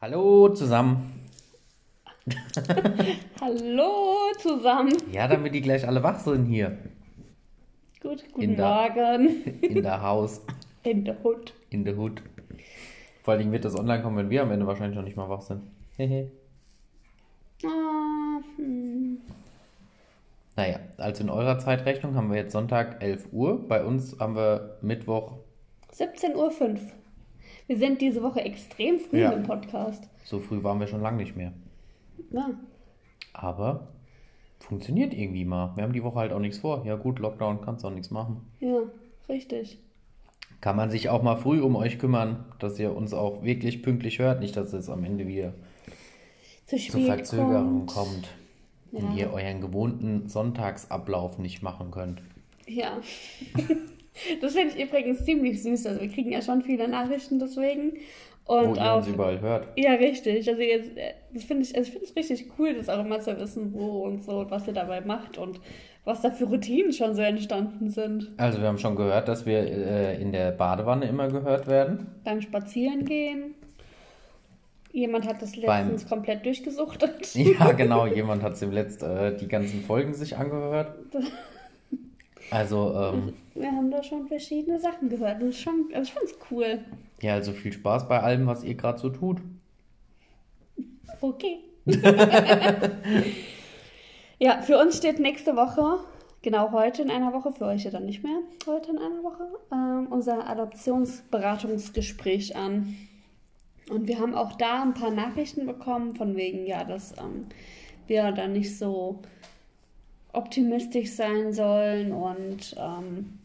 Hallo zusammen. Hallo zusammen. Ja, damit die gleich alle wach sind hier. Gut, In guten der- Morgen. In der Haus. In der Hut. In der Hut. Vor allen Dingen wird das online kommen, wenn wir am Ende wahrscheinlich noch nicht mal wach sind. Hehe. Ah, hm. naja, also in eurer Zeitrechnung haben wir jetzt Sonntag 11 Uhr. Bei uns haben wir Mittwoch 17.05 Uhr. Wir sind diese Woche extrem früh Ja. im Podcast. So früh waren wir schon lange nicht mehr. Ja. Aber funktioniert irgendwie mal. Wir haben die Woche halt auch nichts vor. Ja gut, Lockdown, kannst auch nichts machen. ja, richtig. Kann man sich auch mal früh um euch kümmern, dass ihr uns auch wirklich pünktlich hört. Nicht, dass es am Ende wieder Zu zu Verzögerungen kommt. kommt. Ja. Und ihr euren gewohnten Sonntagsablauf nicht machen könnt. Ja. das finde ich übrigens ziemlich süß. Also wir kriegen ja schon viele Nachrichten deswegen. Wo Und ihr auch. uns überall hört. Ja, richtig. Also jetzt, äh, das finde ich, also ich finde es richtig cool, das auch immer zu wissen, wo und so und was ihr dabei macht und was da für Routinen schon so entstanden sind. Also wir haben schon gehört, dass wir äh, in der Badewanne immer gehört werden. Beim Spazierengehen. Jemand hat das Beim- letztens komplett durchgesuchtet. Ja, genau. Jemand hat dem letzt äh, die ganzen Folgen sich angehört. Also, ähm, Wir haben da schon verschiedene Sachen gehört. Das ist schon, also ich finde es cool. ja, also viel Spaß bei allem, was ihr gerade so tut. Okay. ja, für uns steht nächste Woche, genau heute in einer Woche, für euch ja dann nicht mehr, heute in einer Woche, ähm, unser Adoptionsberatungsgespräch an. Und wir haben auch da ein paar Nachrichten bekommen, von wegen, ja, dass ähm, wir da nicht so optimistisch sein sollen und ähm,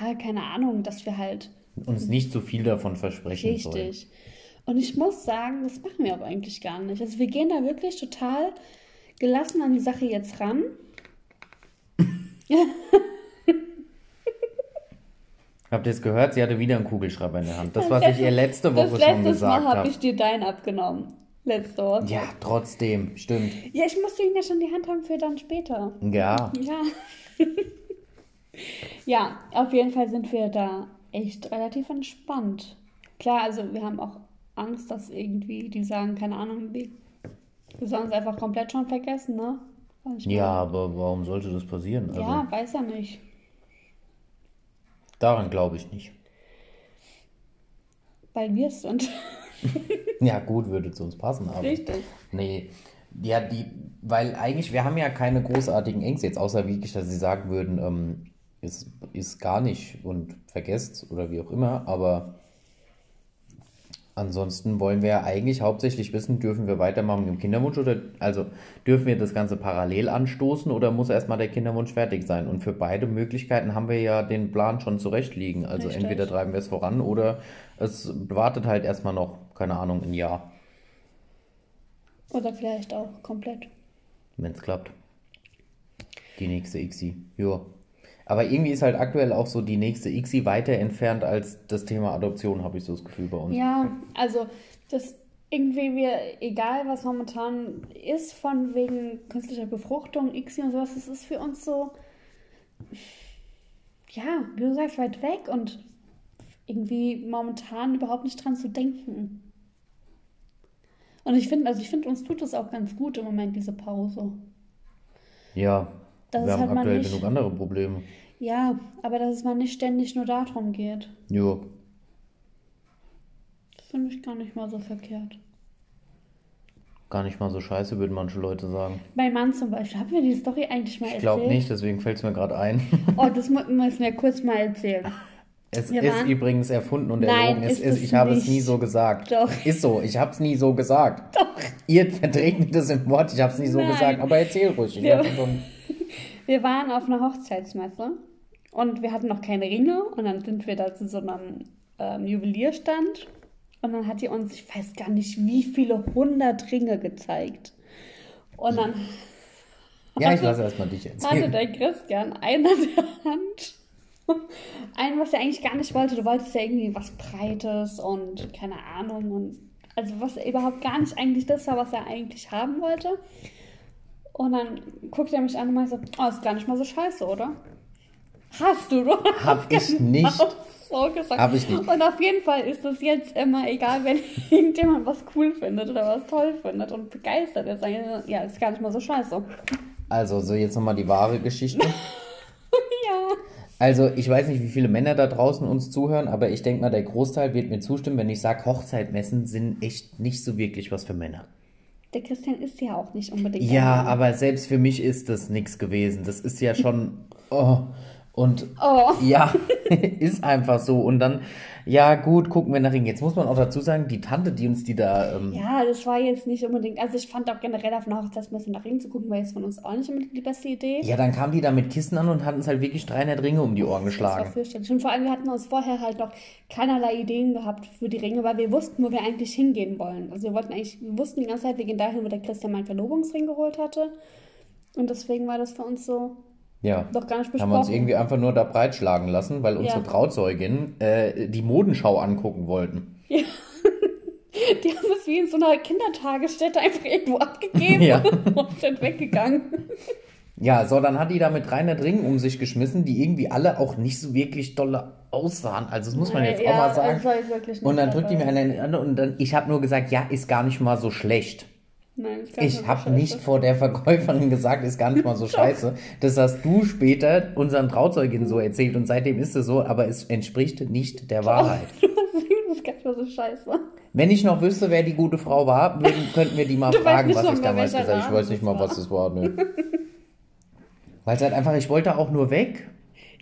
ja, keine Ahnung, dass wir halt Uns nicht so viel davon versprechen sollen. Richtig. Und ich muss sagen, das machen wir aber eigentlich gar nicht. Also wir gehen da wirklich total gelassen an die Sache jetzt ran. Habt ihr es gehört? Sie hatte wieder einen Kugelschreiber in der Hand. Das, was ich ihr letzte Woche das schon letztes gesagt Mal habe habe. ich dir deinen abgenommen. Letzte Woche. Ja, trotzdem, stimmt. Ja, ich musste ihn ja schon in die Hand haben für dann später. Ja, Ja. ja, auf jeden Fall sind wir da echt relativ entspannt. Klar, also wir haben auch Angst, dass irgendwie die sagen, keine Ahnung. Wir sollen es einfach komplett schon vergessen, ne? Ja, aber warum sollte das passieren? Also, Ja, weiß er nicht. daran glaube ich nicht. Weil wir es sind. Ja, gut, würde zu uns passen, aber. Richtig. Nee, ja, die, weil eigentlich, wir haben ja keine großartigen Ängste jetzt, außer wirklich, dass sie sagen würden, ähm, ist, ist gar nicht und vergesst oder wie auch immer, aber ansonsten wollen wir ja eigentlich hauptsächlich wissen, dürfen wir weitermachen mit dem Kinderwunsch oder, also dürfen wir das Ganze parallel anstoßen oder muss erstmal der Kinderwunsch fertig sein? Und für beide Möglichkeiten haben wir ja den Plan schon zurechtlegen. Also Richtig. entweder treiben wir es voran oder es wartet halt erstmal noch, keine Ahnung, ein Jahr, Oder vielleicht auch komplett. wenn es klappt. Die nächste ICSI. Ja. Aber irgendwie ist halt aktuell auch so die nächste ICSI weiter entfernt als das Thema Adoption, habe ich so das Gefühl bei uns. Ja, also das irgendwie wir, egal was momentan ist, von wegen künstlicher Befruchtung, ICSI und sowas, das ist für uns so, ja, wie du sagst, weit weg und irgendwie momentan überhaupt nicht dran zu denken. Und ich finde, also ich finde, uns tut das auch ganz gut im Moment, diese Pause. Ja, Das wir haben halt aktuell nicht- genug andere Probleme. Ja, aber dass es mal nicht ständig nur darum geht. Ja. Das finde ich gar nicht mal so verkehrt. Gar nicht mal so scheiße, würden manche Leute sagen. Mein Mann zum Beispiel, haben wir die Story eigentlich mal Ich erzählt? glaube nicht, deswegen fällt es mir gerade ein. Oh, das müssen wir kurz mal erzählen. Es Wir ist waren- übrigens erfunden und Nein, erlogen. Es ist ich habe es nie so gesagt. Doch. Ist so, ich habe es nie so gesagt. Doch. Ihr verdreht mir das im Wort, ich habe es nie so Nein. gesagt. Aber erzähl ruhig. Hab schon... Wir waren auf einer Hochzeitsmesse und wir hatten noch keine Ringe und dann sind wir da zu so einem ähm, Juwelierstand und dann hat die uns, ich weiß gar nicht, wie viele hundert Ringe gezeigt. Und dann Ja, ich lasse erstmal dich hatte erzählen. der Christian einen an der Hand. Einen, was er eigentlich gar nicht wollte. Du wolltest ja irgendwie was Breites und keine Ahnung. Und also was überhaupt gar nicht eigentlich das war, was er eigentlich haben wollte. Und dann guckt er mich an und meint so, oh, ist gar nicht mal so scheiße, oder? Hast du, hast Hab ich genau nicht. so gesagt. Hab ich nicht. Und auf jeden Fall ist es jetzt immer egal, wenn irgendjemand was cool findet oder was toll findet und begeistert ist. Ja, ist gar nicht mal so scheiße. Also, so jetzt nochmal die wahre Geschichte. Ja. Also, ich weiß nicht, wie viele Männer da draußen uns zuhören, aber ich denke mal, der Großteil wird mir zustimmen, wenn ich sage, Hochzeitmessen sind echt nicht so wirklich was für Männer. Der Christian ist ja auch nicht unbedingt. Ja, aber selbst für mich ist das nichts gewesen. Das ist ja schon. Oh. Und Oh. ja, ist einfach so. Und dann, ja, gut, gucken wir nach Ring. Jetzt muss man auch dazu sagen, die Tante, die uns die da. Ähm, Ja, das war jetzt nicht unbedingt. Also ich fand auch generell auf einer Hochzeitsmesse nach Ring zu gucken, war jetzt von uns auch nicht unbedingt die beste Idee. ja, dann kam die da mit Kissen an und hatten es halt wirklich 300 Ringe um die Ohren Das war geschlagen. fürchterlich. Und vor allem, wir hatten uns vorher halt noch keinerlei Ideen gehabt für die Ringe, weil wir wussten, wo wir eigentlich hingehen wollen. Also wir wollten eigentlich, wir wussten die ganze Zeit, wir gehen dahin, wo der Christian meinen Verlobungsring geholt hatte. Und deswegen war das für uns so Ja. doch gar nicht Haben besprochen. wir uns irgendwie einfach nur da breitschlagen lassen, weil unsere Ja. Trauzeugin äh, die Modenschau angucken wollten. Die haben es wie in so einer Kindertagesstätte einfach irgendwo abgegeben Ja. und sind weggegangen. Ja, so, dann hat die da mit 300 Ringen um sich geschmissen, die irgendwie alle auch nicht so wirklich dolle aussahen. Also, das muss man jetzt ja, auch mal sagen. Das war jetzt wirklich nicht Und dann drückt die mir eine an und dann, ich habe nur gesagt, ja, ist gar nicht mal so schlecht. Nein, Ich habe nicht vor der Verkäuferin gesagt, ist gar nicht mal so scheiße. Das hast du später unseren Trauzeugin so erzählt und seitdem ist es so, aber es entspricht nicht der Wahrheit. Das ist gar nicht mal so scheiße. Wenn ich noch wüsste, wer die gute Frau war, würden, könnten wir die mal Du fragen, was ich damals gesagt habe. Ich weiß nicht mal, was es war. Ne. Weil es halt einfach, ich wollte auch nur weg.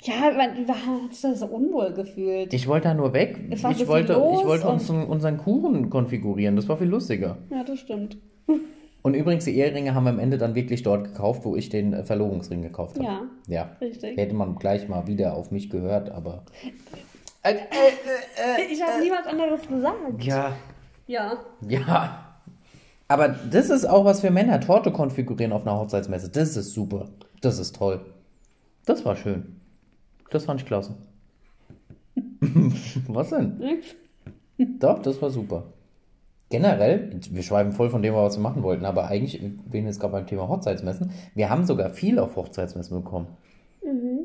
Ja, man man hat sich da so unwohl gefühlt. Ich wollte da nur weg. Es war so Ich viel wollte, los ich wollte und- unseren, unseren Kuchen konfigurieren. Das war viel lustiger. Ja, das stimmt. Und übrigens, die Eheringe haben wir am Ende dann wirklich dort gekauft, wo ich den äh, Verlobungsring gekauft habe. Ja, Ja. richtig. Hätte man gleich mal wieder auf mich gehört, aber. Ich habe nie was anderes gesagt. Ja. Ja. Ja. Aber das ist auch was für Männer. Torte konfigurieren auf einer Hochzeitsmesse. Das ist super. Das ist toll. Das war schön. Das fand ich klasse. was denn? Nix. Doch, das war super. Generell, wir schweifen voll von dem, was wir machen wollten, aber eigentlich, wir jetzt gerade beim Thema Hochzeitsmessen, wir haben sogar viel auf Hochzeitsmessen bekommen.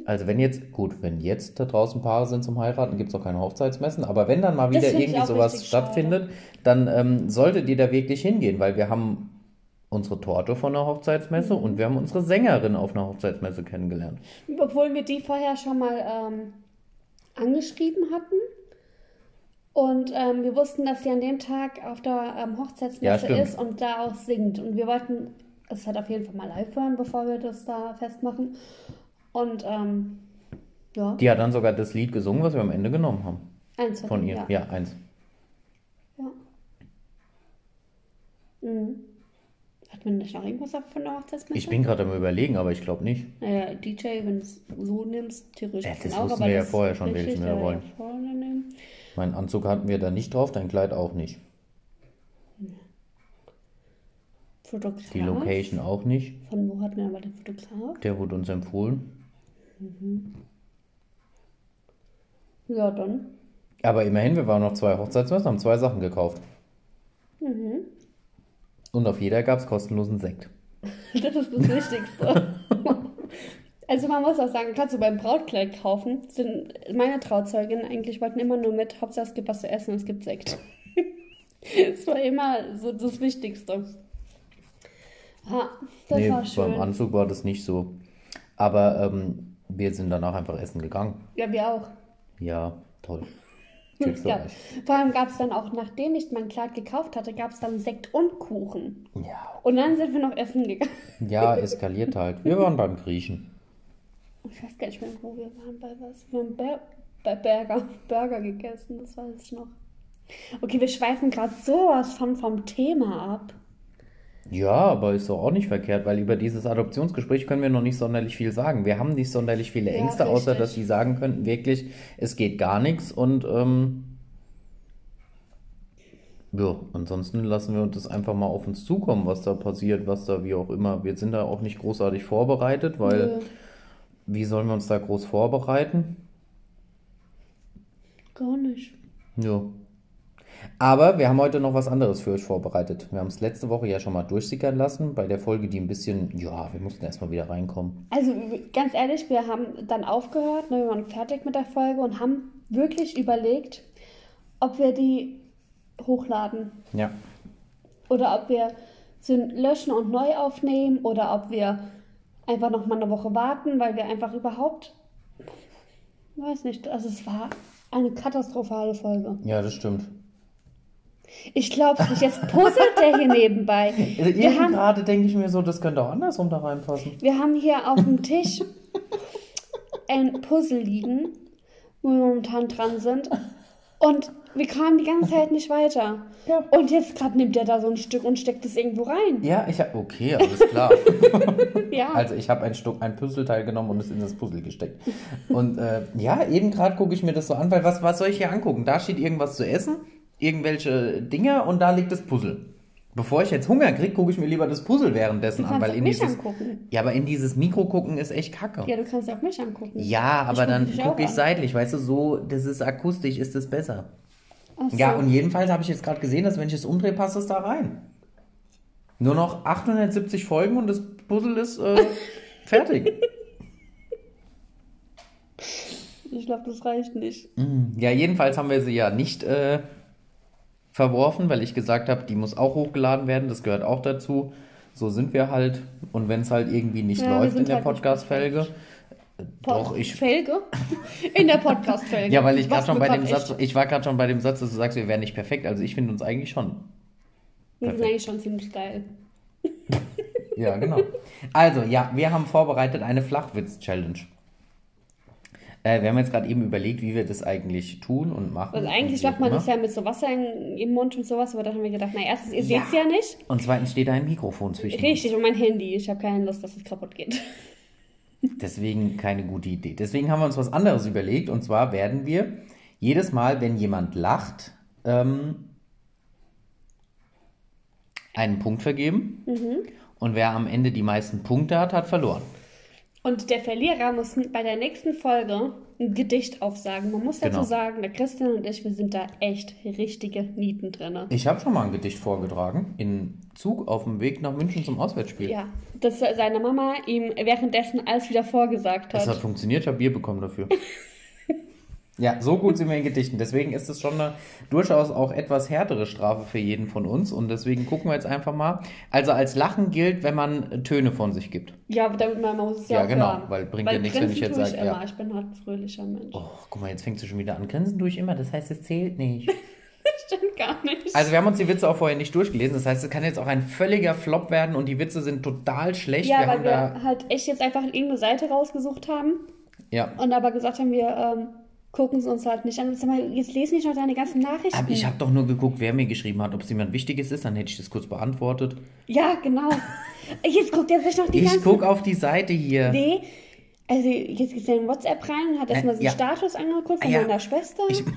Also wenn jetzt, gut, wenn jetzt da draußen Paare sind zum Heiraten, gibt es auch keine Hochzeitsmessen, aber wenn dann mal wieder irgendwie sowas stattfindet, dann ähm, solltet ihr da wirklich hingehen, weil wir haben unsere Torte von einer Hochzeitsmesse und wir haben unsere Sängerin auf einer Hochzeitsmesse kennengelernt. Obwohl wir die vorher schon mal ähm, angeschrieben hatten. Und ähm, wir wussten, dass sie an dem Tag auf der ähm, Ja, Hochzeitsmesse stimmt. ist und da auch singt. Und wir wollten es halt auf jeden Fall mal live hören, bevor wir das da festmachen. Und ähm, ja, Die hat dann sogar das Lied gesungen, was wir am Ende genommen haben. eins Von ihr. Ja. Ja, eins. ja. Mhm. Man nicht noch irgendwas von der Hochzeitsmesse? Ich bin gerade am überlegen, aber ich glaube nicht. Naja, DJ, wenn du es so nimmst, theoretisch. Ja, das auch, wussten wir ja vorher schon, welchen wir wollen. ja. Meinen Anzug hatten wir da nicht drauf, dein Kleid auch nicht. Fotograf. Die Location auch nicht. Von wo hatten wir aber den Fotograf? Der wurde uns empfohlen. Ja, dann. Aber immerhin, wir waren noch zwei Hochzeitsmessen, haben zwei Sachen gekauft. Mhm. Und auf jeder gab es kostenlosen Sekt. Das ist das Wichtigste. also man muss auch sagen, kannst du beim Brautkleid kaufen, sind meine Trauzeugin eigentlich wollten immer nur mit, Hauptsache es gibt was zu essen und es gibt Sekt. Das war immer so das Wichtigste. Ja, das nee, war schön. beim Anzug war das nicht so. Aber ähm, wir sind danach einfach essen gegangen. Ja, wir auch. Ja, toll. Ja. Vor allem gab es dann auch, nachdem ich mein Kleid gekauft hatte, gab es dann Sekt und Kuchen. Ja. Und dann sind wir noch essen gegangen. ja, eskaliert halt. Wir waren beim Griechen. Ich weiß gar nicht mehr, wo wir waren, bei was. Wir haben Ber bei Burger, Burger gegessen, das weiß ich noch. Okay, wir schweifen gerade sowas von vom Thema ab. Ja, aber ist doch auch nicht verkehrt, weil über dieses Adoptionsgespräch können wir noch nicht sonderlich viel sagen. Wir haben nicht sonderlich viele Ja, Ängste, außer richtig. dass sie sagen könnten, wirklich, es geht gar nichts und ähm, ja, ansonsten lassen wir uns das einfach mal auf uns zukommen, was da passiert, was da wie auch immer. Wir sind da auch nicht großartig vorbereitet, weil Nö, wie sollen wir uns da groß vorbereiten? gar nicht. Ja. Aber wir haben heute noch was anderes für euch vorbereitet. Wir haben es letzte Woche ja schon mal durchsickern lassen, bei der Folge, die ein bisschen, ja, wir mussten erstmal wieder reinkommen. Also ganz ehrlich, wir haben dann aufgehört, ne, wir waren fertig mit der Folge und haben wirklich überlegt, ob wir die hochladen Ja. oder ob wir sie löschen und neu aufnehmen oder ob wir einfach noch mal eine Woche warten, weil wir einfach überhaupt, weiß nicht, also es war eine katastrophale Folge. Ja, das stimmt. Ich glaube nicht, jetzt puzzelt der hier nebenbei. Also Wir haben, gerade denke ich mir so, das könnte auch andersrum da reinpassen. wir haben hier auf dem Tisch ein Puzzle liegen, wo wir momentan dran sind. Und wir kamen die ganze Zeit nicht weiter. Ja. Und jetzt gerade nimmt er da so ein Stück und steckt es irgendwo rein. Ja, ich habe, okay, alles klar. Ja. Also ich habe ein Stück, ein Puzzleteil genommen und es in das Puzzle gesteckt. Und äh, ja, eben gerade gucke ich mir das so an, weil was, was soll ich hier angucken? Da steht irgendwas zu essen, irgendwelche Dinger und da liegt das Puzzle. Bevor ich jetzt Hunger kriege, gucke ich mir lieber das Puzzle währenddessen an, weil in mich dieses. angucken. Ja, aber in dieses Mikro gucken ist echt kacke. Ja, du kannst auch mich angucken. Ja, aber guck dann gucke ich an. seitlich, weißt du, so, das ist akustisch, ist das besser. So. Ja, und jedenfalls habe ich jetzt gerade gesehen, dass wenn ich es umdrehe, passt es da rein. Nur noch 870 Folgen und das Puzzle ist äh, fertig. Ich glaube, das reicht nicht. Ja, jedenfalls haben wir sie ja nicht äh, verworfen, weil ich gesagt habe, die muss auch hochgeladen werden, das gehört auch dazu. So sind wir halt. Und wenn es halt irgendwie nicht Ja, läuft in der halt Podcast-Felge, doch, ich. Felge? In der Podcast-Felge. Ja, weil ich gerade schon bei dem bekommt Satz, ich war gerade schon bei dem Satz, dass du sagst, wir wären nicht perfekt. Also ich finde uns eigentlich schon. Wir sind eigentlich schon ziemlich geil. Ja, genau. Also, ja, wir haben vorbereitet eine Flachwitz-Challenge. Äh, wir haben jetzt gerade eben überlegt, wie wir das eigentlich tun und machen. Also eigentlich macht man das ja mit so Wasser in, im Mund und sowas, aber dann haben wir gedacht, na erstens, ihr Ja. seht es ja nicht. Und zweitens steht da ein Mikrofon zwischen uns. Richtig, und mein Handy. Ich habe keine Lust, dass es kaputt geht. Deswegen keine gute Idee. Deswegen haben wir uns was anderes überlegt. Und zwar werden wir jedes Mal, wenn jemand lacht, ähm, einen Punkt vergeben. Mhm. Und wer am Ende die meisten Punkte hat, hat verloren. Und der Verlierer muss bei der nächsten Folge ein Gedicht aufsagen. Man muss dazu Genau. sagen, der Christian und ich, wir sind da echt richtige Nieten drin. Ich habe schon mal ein Gedicht vorgetragen. In Zug auf dem Weg nach München zum Auswärtsspiel. Ja, dass seine Mama ihm währenddessen alles wieder vorgesagt Das hat. hat funktioniert, ich habe Bier bekommen dafür. ja, so gut sind wir in Gedichten. Deswegen ist es schon eine durchaus auch etwas härtere Strafe für jeden von uns. Und deswegen gucken wir jetzt einfach mal. Also als Lachen gilt, wenn man Töne von sich gibt. Ja, aber damit man muss es ja, Ja, genau, hören. weil bringt ja nichts, wenn ich jetzt tue sag, immer. ja. Ich bin halt ein fröhlicher Mensch. Oh, guck mal, jetzt fängt sie schon wieder an. Grinsen tue ich immer, das heißt, es zählt nicht. Stimmt gar nicht. Also wir haben uns die Witze auch vorher nicht durchgelesen. Das heißt, es kann jetzt auch ein völliger Flop werden und die Witze sind total schlecht. ja, wir weil wir halt echt jetzt einfach irgendeine Seite rausgesucht haben Ja. und aber gesagt haben, wir ähm, gucken es uns halt nicht an. Sag mal, jetzt lesen nicht noch deine ganzen Nachrichten. Aber ich habe doch nur geguckt, wer mir geschrieben hat. Ob es jemand Wichtiges ist, dann hätte ich das kurz beantwortet. Ja, genau. Jetzt guckt er sich noch die Ich ganzen... guck auf die Seite hier. Nee, also jetzt geht er in WhatsApp rein und hat erstmal Äh, den ja. Status angeguckt von Ja. meiner Schwester. Ich-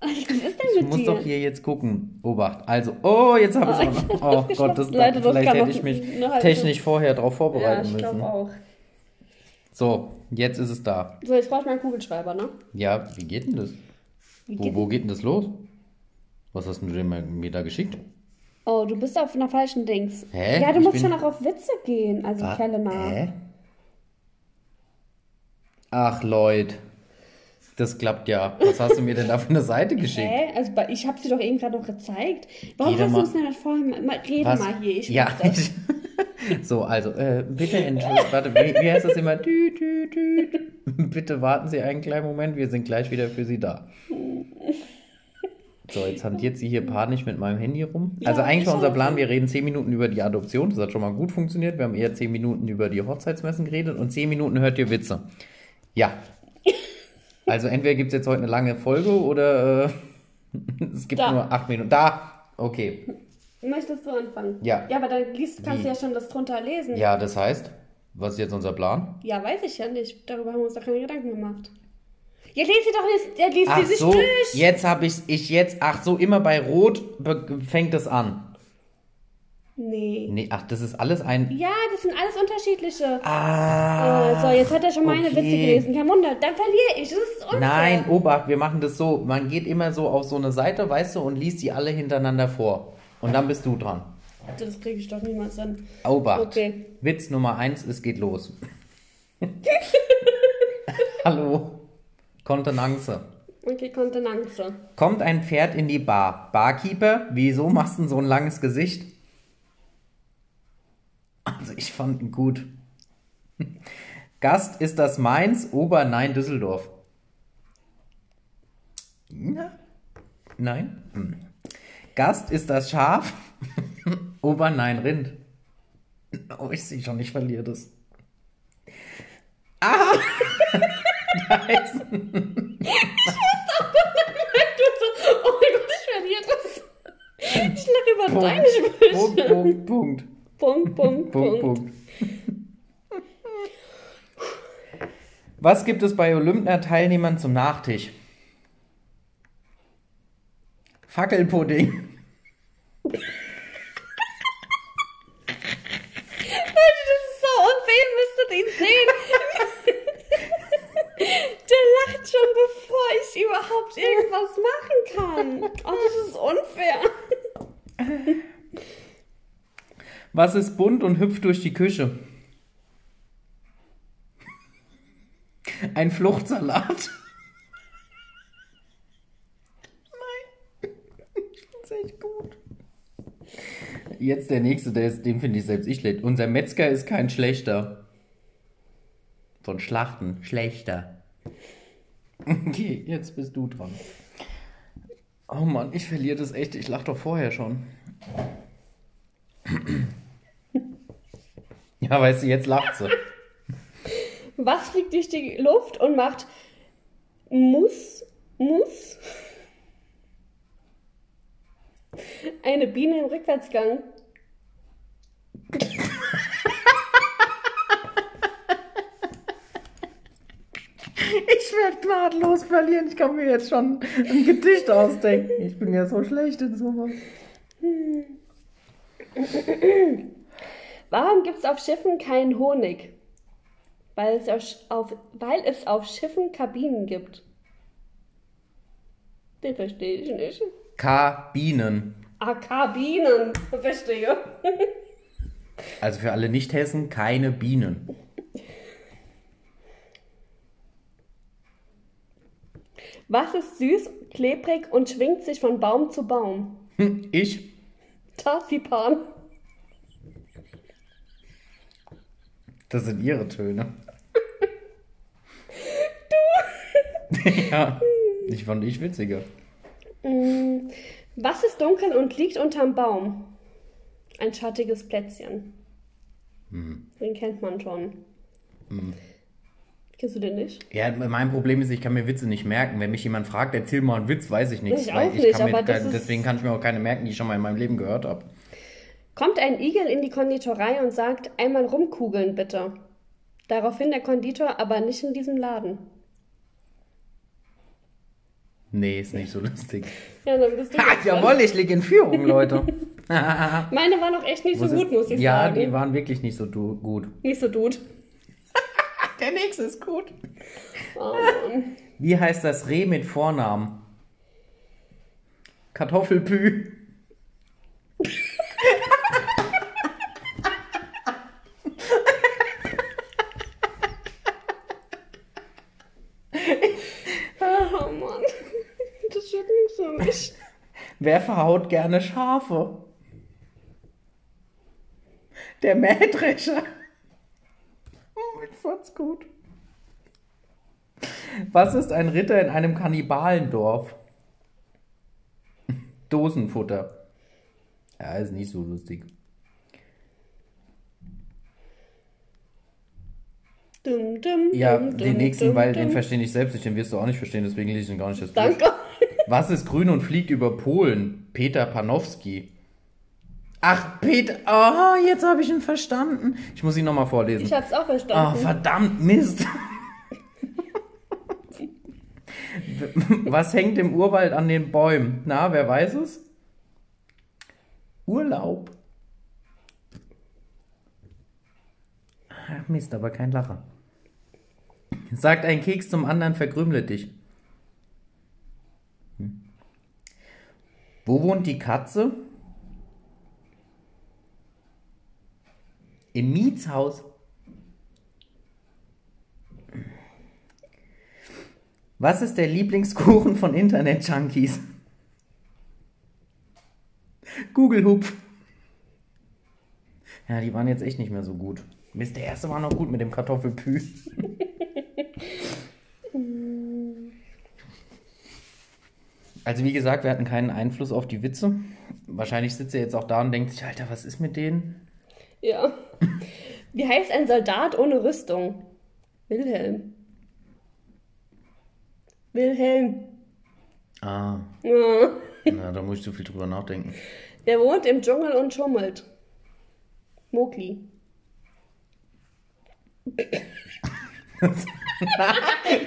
Was ist denn Ich mit muss dir? doch hier jetzt gucken. Obacht. Also, oh, jetzt habe ich Oh, es auch noch. Oh Gott, das, Leute, das vielleicht hätte ich mich technisch vorher darauf ja, vorbereiten ich müssen. glaube auch. So, jetzt ist es da. So, jetzt brauche ich mal einen Kugelschreiber, ne? Ja, wie geht denn das? Wie Wo, geht wo geht denn das los? Was hast denn du denn mir da geschickt? Oh, du bist auf einer falschen Dings. Hä? Ja, du Ich musst schon auch auf Witze gehen, also Ah, Kellener. Hä? Ach, Leute. Das klappt ja. Was hast du mir denn da für eine Seite geschickt? Hä? Also ich habe sie doch eben gerade noch gezeigt. Warum doch hast du uns denn nicht vorher mal, mal reden Was? mal hier? Ich ja, das. so, also, äh, bitte entschuldigen, warte, wie, wie heißt das immer? Tü, tü, tü. Bitte warten Sie einen kleinen Moment, wir sind gleich wieder für Sie da. So, jetzt hantiert sie hier panisch mit meinem Handy rum. Ja, also eigentlich war unser. Plan, wir reden 10 Minuten über die Adoption. Das hat schon mal gut funktioniert. Wir haben eher 10 Minuten über die Hochzeitsmessen geredet und 10 Minuten hört ihr Witze. Ja. Also entweder gibt es jetzt heute eine lange Folge oder äh, es gibt Da. nur 8 Minuten. Da! Okay. Möchtest du anfangen? Ja. Ja, aber dann liest, kannst du ja schon das drunter lesen. Ja, das heißt, was ist jetzt unser Plan? Ja, weiß ich ja nicht. Darüber haben wir uns doch keine Gedanken gemacht. Ja, lies sie doch nicht. Ja, lies Ach sie sich so, durch. jetzt habe ich ich jetzt. Ach so, immer bei Rot fängt es an. Nee. Nee, ach, das ist alles ein. Ja, das sind alles unterschiedliche. Ah. Äh, so, jetzt hat er schon meine okay. Witze gelesen. Kein Wunder, dann verliere ich. Das ist unfair. Nein, Obacht, wir machen das so. Man geht immer so auf so eine Seite, weißt du, und liest die alle hintereinander vor. Und dann bist du dran. Das kriege ich doch niemals hin. Obacht. Okay. Witz Nummer eins, es geht los. Hallo. Kontenance. Okay, Kontenance. Kommt ein Pferd in die Bar. Barkeeper, wieso machst du so ein langes Gesicht? Also ich fand ihn gut. Gast ist das Mainz, Ober Nein Düsseldorf. Ja. Nein. Hm. Gast ist das Schaf, Ober Nein Rind. Oh, ich sehe schon, ich verliere das. Ah! da ist oh mein Gott, ich verliere das. Ich lache über deine Sprüche. Punkt, Punkt, Punkt. Punkt, Punkt, Punkt, Punkt. Was gibt es bei Olympia-Teilnehmern zum Nachtisch? Fackelpudding. Das ist so unfair, ihr müsstet ihn sehen. Der lacht schon, bevor ich überhaupt irgendwas machen kann. Oh, das ist unfair. Was ist bunt und hüpft durch die Küche? Ein Fluchtsalat. Nein. Ich find's echt gut. Jetzt der nächste, der ist, den finde ich selbst ich schlecht. Unser Metzger ist kein schlechter. Von Schlachten, schlechter. Okay, jetzt bist du dran. Oh Mann, ich verliere das echt. Ich lach doch vorher schon. Ja, weißt du, jetzt lacht sie. Was fliegt durch die Luft und macht Muss, Muss? Eine Biene im Rückwärtsgang. Ich werde gnadenlos verlieren. Ich kann mir jetzt schon ein Gedicht ausdenken. Ich bin ja so schlecht in sowas. Warum gibt es auf Schiffen keinen Honig? Weil es auf, auf, weil es auf Schiffen Kabinen gibt. Den verstehe ich nicht. Kabinen. Ah, Kabinen. Verstehe. Also für alle Nicht-Hessen keine Bienen. Was ist süß, klebrig und schwingt sich von Baum zu Baum? Hm, Ich? Tarsipan. Das sind ihre Töne. du! ja, ich fand ich witziger. Mm, Was ist dunkel und liegt unterm Baum? Ein schattiges Plätzchen. Den kennt man schon. Kennst du den nicht? Ja, mein Problem ist, ich kann mir Witze nicht merken. Wenn mich jemand fragt, erzähl mal einen Witz, weiß ich nichts. Ich auch nicht, kann mir aber kein, ist- deswegen kann ich mir auch keine merken, die ich schon mal in meinem Leben gehört habe. Kommt ein Igel in die Konditorei und sagt, einmal rumkugeln bitte. Daraufhin der Konditor, aber nicht in diesem Laden. Nee, ist nicht so lustig. Ja, dann bist du Ha, jawohl, ich liege in Führung, Leute. Meine war noch echt nicht so Wo sind- gut, muss ich ja, sagen. die waren wirklich nicht so gut. Nicht so gut. Der nächste ist gut. Oh Mann. Wie heißt das Reh mit Vornamen? Kartoffelpü. Oh Mann. Das wird nichts für mich. Wer verhaut gerne Schafe? Der Mähdrescher. Fand's gut. Was ist ein Ritter in einem Kannibalendorf? Dosenfutter. Ja, ist nicht so lustig. Dum, dum, Ja, dum, den nächsten, weil den verstehe ich selbst nicht, den wirst du auch nicht verstehen, deswegen lese ich ihn gar nicht erst durch. Danke. Was ist grün und fliegt über Polen? Peter Panowski. Ach, Peter, oh, jetzt habe ich ihn verstanden. Ich muss ihn nochmal vorlesen. Ich habe es auch verstanden. Oh, verdammt, Mist. Was hängt im Urwald an den Bäumen? Na, wer weiß es? Urlaub. Ach, Mist, aber kein Lacher. Sagt ein Keks zum anderen, verkrümle dich. Hm. Wo wohnt die Katze? Im Mietshaus. Was ist der Lieblingskuchen von Internet-Junkies? Google Hupf. Ja, die waren jetzt echt nicht mehr so gut. Mist, der erste war noch gut mit dem Kartoffelpü. also wie gesagt, wir hatten keinen Einfluss auf die Witze. Wahrscheinlich sitzt er jetzt auch da und denkt sich, Alter, was ist mit denen? Ja. Wie heißt ein Soldat ohne Rüstung? Wilhelm. Wilhelm. Ah, Ja. na, da muss ich zu viel drüber nachdenken. Der wohnt im Dschungel und schummelt. Mowgli.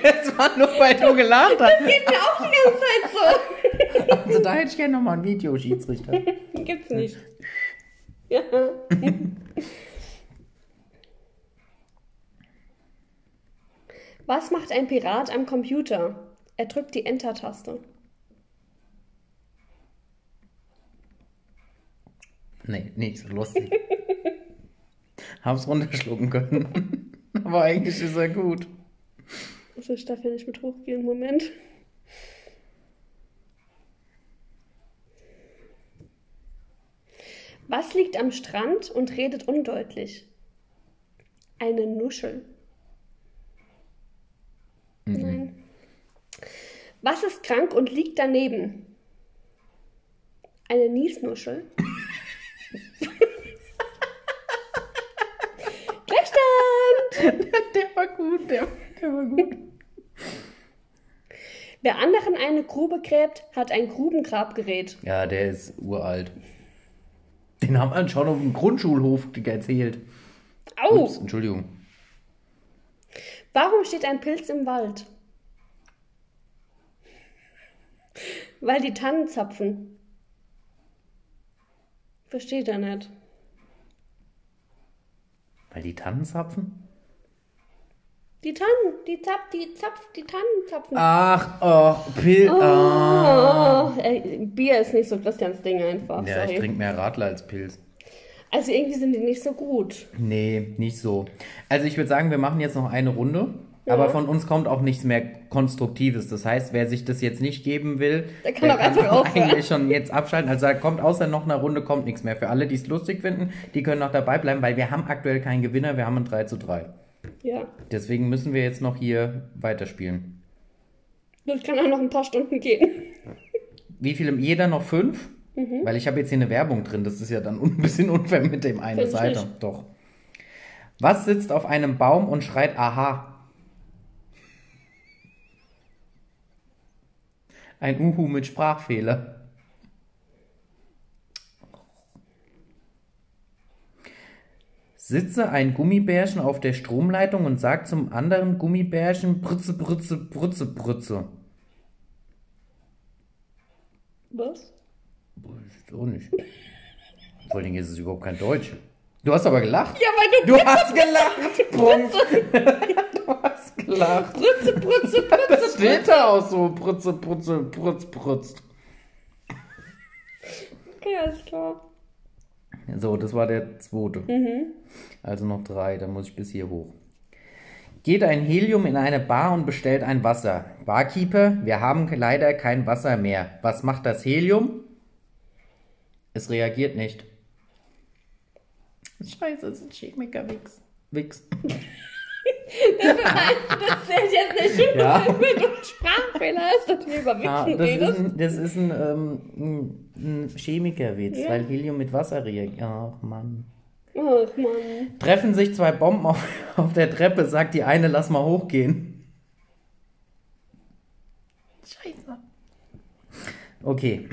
Das war nur, weil du gelacht hast. Geht mir auch die ganze Zeit so. Also da hätte ich gerne nochmal ein Video, Schiedsrichter. Gibt's nicht. Ja. Was macht ein Pirat am Computer? Er drückt die Enter-Taste. Nee, nicht so lustig. Hab's runterschlucken können. Aber eigentlich ist er gut. Also ich darf ja nicht mit hochgehen. Moment. Was liegt am Strand und redet undeutlich? Eine Nuschel. Nein. Was ist krank und liegt daneben? Eine Niesnuschel. Gleichstand! Der war gut, der, der war gut. Wer anderen eine Grube gräbt, hat ein Grubengrabgerät. Ja, der ist uralt. Den haben wir schon auf dem Grundschulhof erzählt. Au! Ups, Entschuldigung. Warum steht ein Pilz im Wald? Weil die Tannen zapfen. Versteht er nicht. Weil die Tannen zapfen? Die Tannen, die zapf, die zapf, die Tannen zapfen. Ach, oh, Pil. Ah. Oh, ey, Bier ist nicht so Christians Ding einfach. Ja, ich sorry. trinke mehr Radler als Pilz. Also irgendwie sind die nicht so gut. Nee, nicht so. Also ich würde sagen, wir machen jetzt noch eine Runde. Aber von uns kommt auch nichts mehr Konstruktives. Das heißt, wer sich das jetzt nicht geben will, Der kann auch einfach aufhören. eigentlich schon jetzt abschalten. Also da kommt außer noch einer Runde kommt nichts mehr. Für alle, die es lustig finden, die können noch dabei bleiben, weil wir haben aktuell keinen Gewinner. Wir haben ein 3 zu 3. Ja. Deswegen müssen wir jetzt noch hier weiterspielen. Das kann auch noch ein paar Stunden gehen. Wie viele? Jeder noch fünf? Mhm. Weil ich habe jetzt hier eine Werbung drin. Das ist ja dann ein bisschen unfair mit dem eine Find ich Seite. nicht. Doch. Was sitzt auf einem Baum und schreit Aha? Ein Uhu mit Sprachfehler. Sitze ein Gummibärchen auf der Stromleitung und sagt zum anderen Gummibärchen Brütze, Brütze, Brütze, Brütze. Was? So nicht. Vor allen Dingen ist es überhaupt kein Deutsch. Du hast aber gelacht. Ja, weil du Du hast gelacht. Punkt. du hast gelacht. Brütze, Brütze, Das Brütze, steht da auch so. Brutze, Brutze, Brutz, Brutz. Okay, alles klar. So, das war der zweite. Also noch drei, dann muss ich bis hier hoch. Geht ein Helium in eine Bar und bestellt ein Wasser. Barkeeper, wir haben leider kein Wasser mehr. Was macht das Helium? Es reagiert nicht. Scheiße, das ist ein Chemiker-Wix. Wix. Das zählt jetzt nicht hin, Ja. du einen Sprachfehler hast und hier über Wichsen das, ist ein, das ist ein, ähm, ein Chemikerwitz, Ja. weil Helium mit Wasser reagiert. Ach Mann. Ach Mann. Treffen sich zwei Bomben auf, auf der Treppe, sagt die eine, lass mal hochgehen. Scheiße. Okay.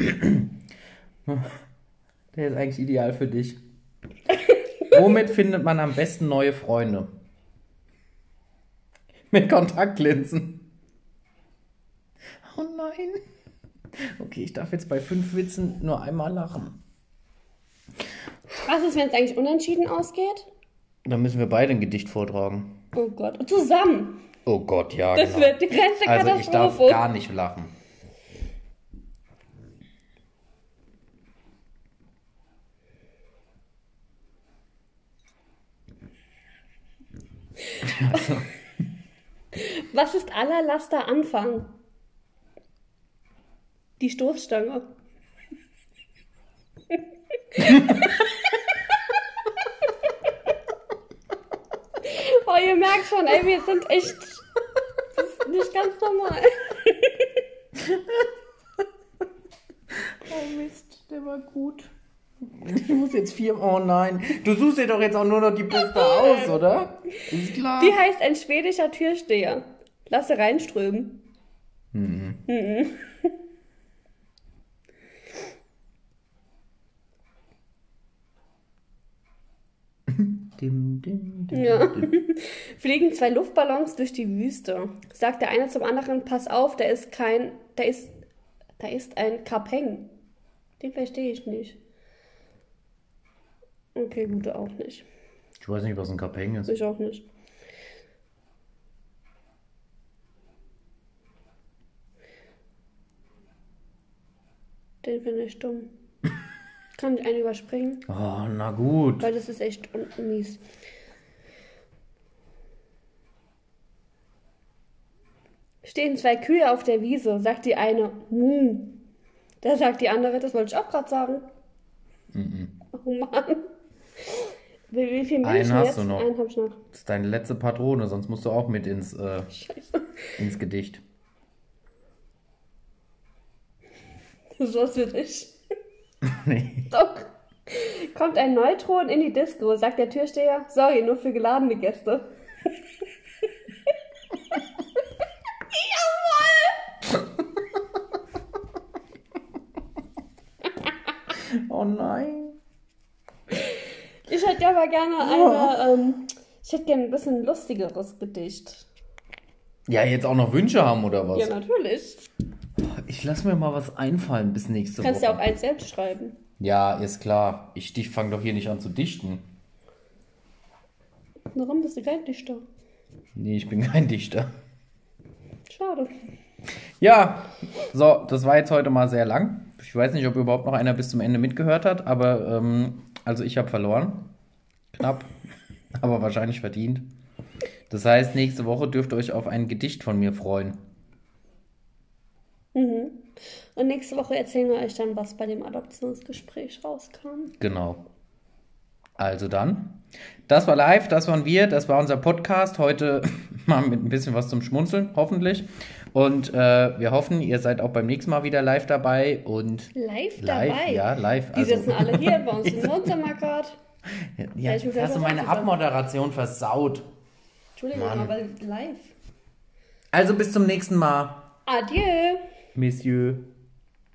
Der ist eigentlich ideal für dich. Womit findet man am besten neue Freunde? Mit Kontaktlinsen. Oh nein. Okay, ich darf jetzt bei fünf Witzen nur einmal lachen. Was ist, wenn es eigentlich unentschieden ausgeht? Dann müssen wir beide ein Gedicht vortragen. Oh Gott. Und zusammen. Oh Gott, ja. Das genau. wird die größte Also ich darf Katastrophe. gar nicht lachen. Was ist aller Laster Anfang? Die Stoßstange. oh, ihr merkt schon, ey, wir sind echt. Das ist nicht ganz normal. Oh Mist, der war gut. Ich muss jetzt vier. Oh nein. Du suchst dir doch jetzt auch nur noch die Beste aus, oder? Ist klar. Wie heißt ein schwedischer Türsteher? Lasse reinströmen. Dim, dim, dim, Ja. Fliegen zwei Luftballons durch die Wüste. Sagt der eine zum anderen, pass auf, da ist kein, da ist, da ist ein Kapeng. Den verstehe ich nicht. Okay, gut, auch nicht. Ich weiß nicht, was ein Kapeng ist. Ich auch nicht. Den finde ich dumm. Kann ich einen überspringen? Oh, na gut. Weil das ist echt un- mies. Stehen zwei Kühe auf der Wiese, sagt die eine, Mu. Da sagt die andere, das wollte ich auch gerade sagen. Oh Mann. Wie, wie viel Milch Einen hast jetzt? du noch. Einen hab ich noch. Das ist deine letzte Patrone, sonst musst du auch mit ins, äh, ins Gedicht. So was wird ich. nee. Doch. Kommt ein Neutron in die Disco, sagt der Türsteher. Sorry, nur für geladene Gäste. Oh nein. Ich hätte aber gerne eine, ähm, ich hätte gerne ein bisschen lustigeres Gedicht. Ja, jetzt auch noch Wünsche haben oder was? Ja, natürlich. Ich lass mir mal was einfallen bis nächste Du kannst Woche. ja auch eins selbst schreiben. Ja, ist klar. Ich, ich fange doch hier nicht an zu dichten. Warum bist du kein Dichter? Nee, ich bin kein Dichter. Schade. Ja, so, das war jetzt heute mal sehr lang. Ich weiß nicht, ob überhaupt noch einer bis zum Ende mitgehört hat, aber ähm, also ich habe verloren. Knapp, aber wahrscheinlich verdient. Das heißt, nächste Woche dürft ihr euch auf ein Gedicht von mir freuen. Mhm. Und nächste Woche erzählen wir euch dann, was bei dem Adoptionsgespräch rauskam. Genau. Also dann. Das war live, das waren wir, das war unser Podcast. Heute mal mit ein bisschen was zum Schmunzeln, hoffentlich. Und äh, wir hoffen, ihr seid auch beim nächsten Mal wieder live dabei und Live, live, dabei. ja, live. Die sitzen alle hier bei uns im Wohnzimmer gerade. ja, Ja, muss hast du meine. Abmoderation versaut. Entschuldigung, Mann. aber live. Also bis zum nächsten Mal. Adieu. messieurs,